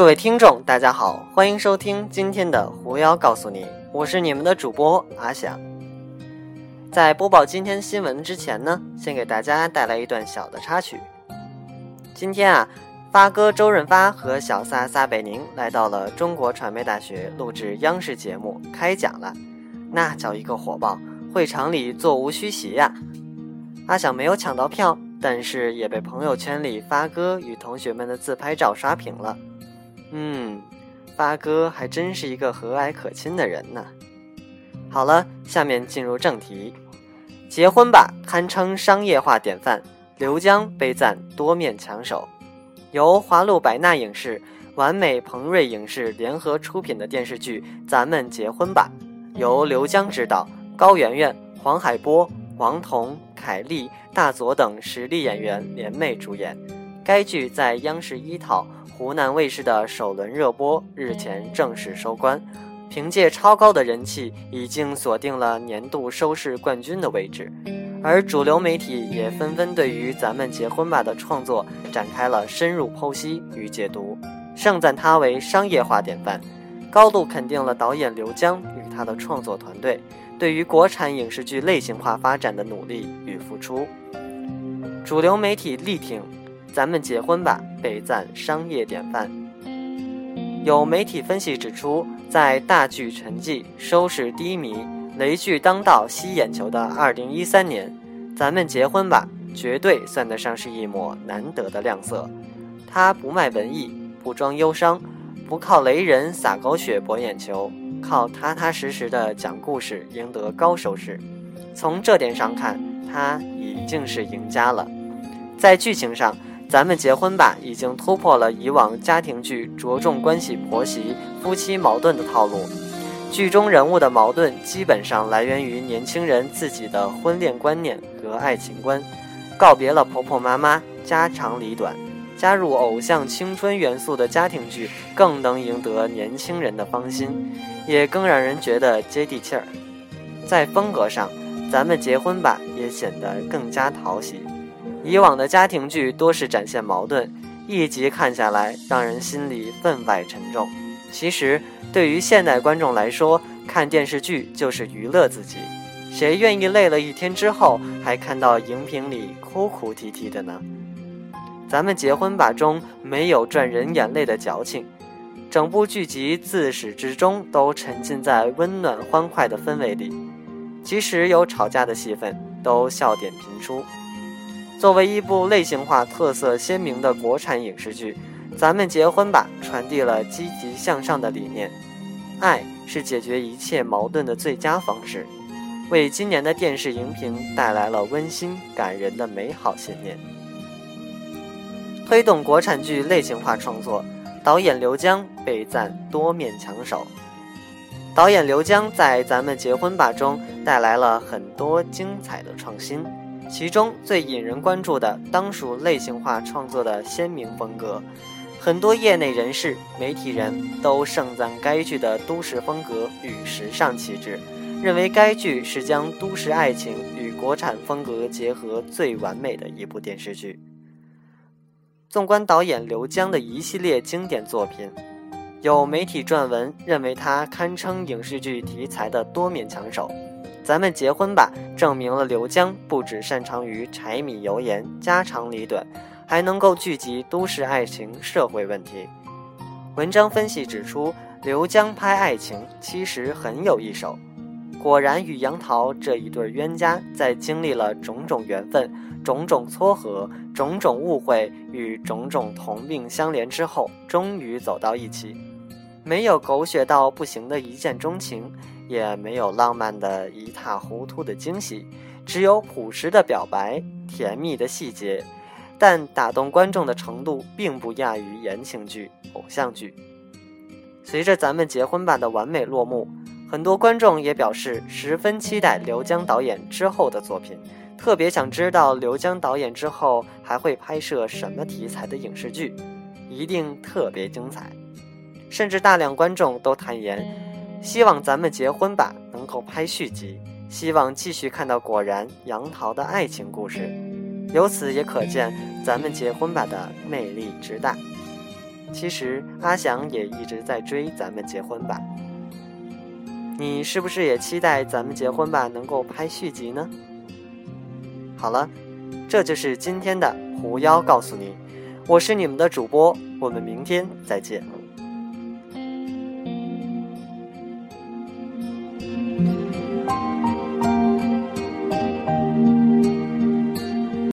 各位听众，大家好，欢迎收听今天的狐妖告诉你，我是你们的主播阿翔。在播报今天新闻之前呢，先给大家带来一段小的插曲。今天啊，发哥周润发和小撒撒贝宁来到了中国传媒大学录制央视节目开讲了，那叫一个火爆，会场里座无虚席呀。阿翔没有抢到票，但是也被朋友圈里发哥与同学们的自拍照刷屏了。嗯，发哥还真是一个和蔼可亲的人呢。好了，下面进入正题。结婚吧，堪称商业化典范。刘江被赞多面抢手。由华路百纳影视、完美鹏瑞影视联合出品的电视剧《咱们结婚吧》，由刘江执导，高圆圆、黄海波、王彤、凯丽、大佐等实力演员联袂主演。该剧在央视一套。湖南卫视的首轮热播日前正式收官，凭借超高的人气，已经锁定了年度收视冠军的位置。而主流媒体也纷纷对于《咱们结婚吧》的创作展开了深入剖析与解读，盛赞它为商业化典范，高度肯定了导演刘江与他的创作团队对于国产影视剧类型化发展的努力与付出。主流媒体力挺。咱们结婚吧，被赞商业典范。有媒体分析指出，在大剧沉寂、收视低迷、雷剧当道、吸眼球的2013年，咱们结婚吧，绝对算得上是一抹难得的亮色。它不卖文艺，不装忧伤，不靠雷人撒狗血博眼球，靠踏踏实实的讲故事赢得高收视。从这点上看，它已经是赢家了。在剧情上，咱们结婚吧，已经突破了以往家庭剧着重关系婆媳、夫妻矛盾的套路。剧中人物的矛盾基本上来源于年轻人自己的婚恋观念和爱情观，告别了婆婆妈妈、家长里短，加入偶像青春元素的家庭剧，更能赢得年轻人的芳心，也更让人觉得接地气儿。在风格上，咱们结婚吧也显得更加讨喜。以往的家庭剧多是展现矛盾，一集看下来让人心里分外沉重。其实，对于现代观众来说，看电视剧就是娱乐自己，谁愿意累了一天之后还看到荧屏里哭哭啼啼的呢？咱们结婚吧中没有赚人眼泪的矫情，整部剧集自始至终都沉浸在温暖欢快的氛围里，即使有吵架的戏份，都笑点频出。作为一部类型化特色鲜明的国产影视剧，《咱们结婚吧》传递了积极向上的理念，爱是解决一切矛盾的最佳方式，为今年的电视荧屏带来了温馨感人的美好信念。推动国产剧类型化创作，导演刘江被赞多面强手。导演刘江在《咱们结婚吧》中带来了很多精彩的创新。其中最引人关注的，当属类型化创作的鲜明风格。很多业内人士、媒体人都盛赞该剧的都市风格与时尚气质，认为该剧是将都市爱情与国产风格结合最完美的一部电视剧。纵观导演刘江的一系列经典作品，有媒体撰文认为他堪称影视剧题材的多面强手。咱们结婚吧，证明了刘江不只擅长于柴米油盐、家长里短，还能够聚集都市爱情、社会问题。文章分析指出，刘江拍爱情其实很有一手。果然，与杨桃这一对冤家，在经历了种种缘分、种种撮合、种种误会与种种同病相怜之后，终于走到一起。没有狗血到不行的一见钟情。也没有浪漫的一塌糊涂的惊喜，只有朴实的表白、甜蜜的细节，但打动观众的程度并不亚于言情剧、偶像剧。随着咱们结婚吧的完美落幕，很多观众也表示十分期待刘江导演之后的作品，特别想知道刘江导演之后还会拍摄什么题材的影视剧，一定特别精彩。甚至大量观众都坦言。希望咱们结婚吧能够拍续集，希望继续看到果然杨桃的爱情故事。由此也可见咱们结婚吧的魅力之大。其实阿翔也一直在追《咱们结婚吧》，你是不是也期待《咱们结婚吧》能够拍续集呢？好了，这就是今天的狐妖告诉你，我是你们的主播，我们明天再见。